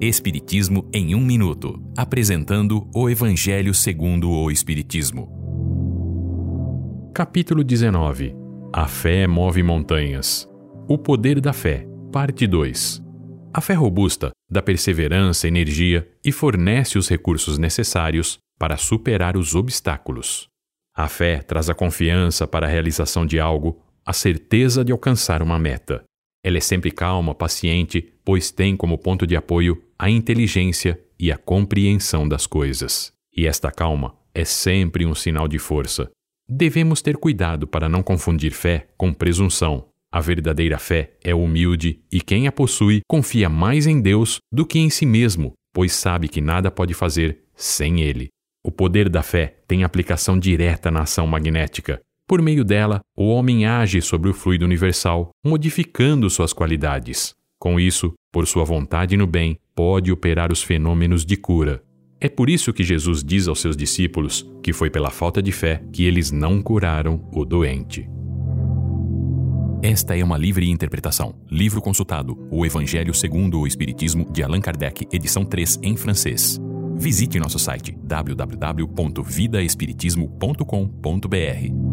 Espiritismo em um minuto, apresentando o Evangelho segundo o Espiritismo. Capítulo 19. A fé move montanhas. O poder da fé, parte 2. A fé robusta dá perseverança, energia e fornece os recursos necessários para superar os obstáculos. A fé traz a confiança para a realização de algo, a certeza de alcançar uma meta. Ela é sempre calma, paciente, pois tem como ponto de apoio a inteligência e a compreensão das coisas. E esta calma é sempre um sinal de força. Devemos ter cuidado para não confundir fé com presunção. A verdadeira fé é humilde e quem a possui confia mais em Deus do que em si mesmo, pois sabe que nada pode fazer sem Ele. O poder da fé tem aplicação direta na ação magnética. Por meio dela, o homem age sobre o fluido universal, modificando suas qualidades. Com isso, por sua vontade no bem, pode operar os fenômenos de cura. É por isso que Jesus diz aos seus discípulos que foi pela falta de fé que eles não curaram o doente. Esta é uma livre interpretação. Livro consultado: O Evangelho segundo o Espiritismo, de Allan Kardec, edição 3, em francês. Visite nosso site www.vidaespiritismo.com.br.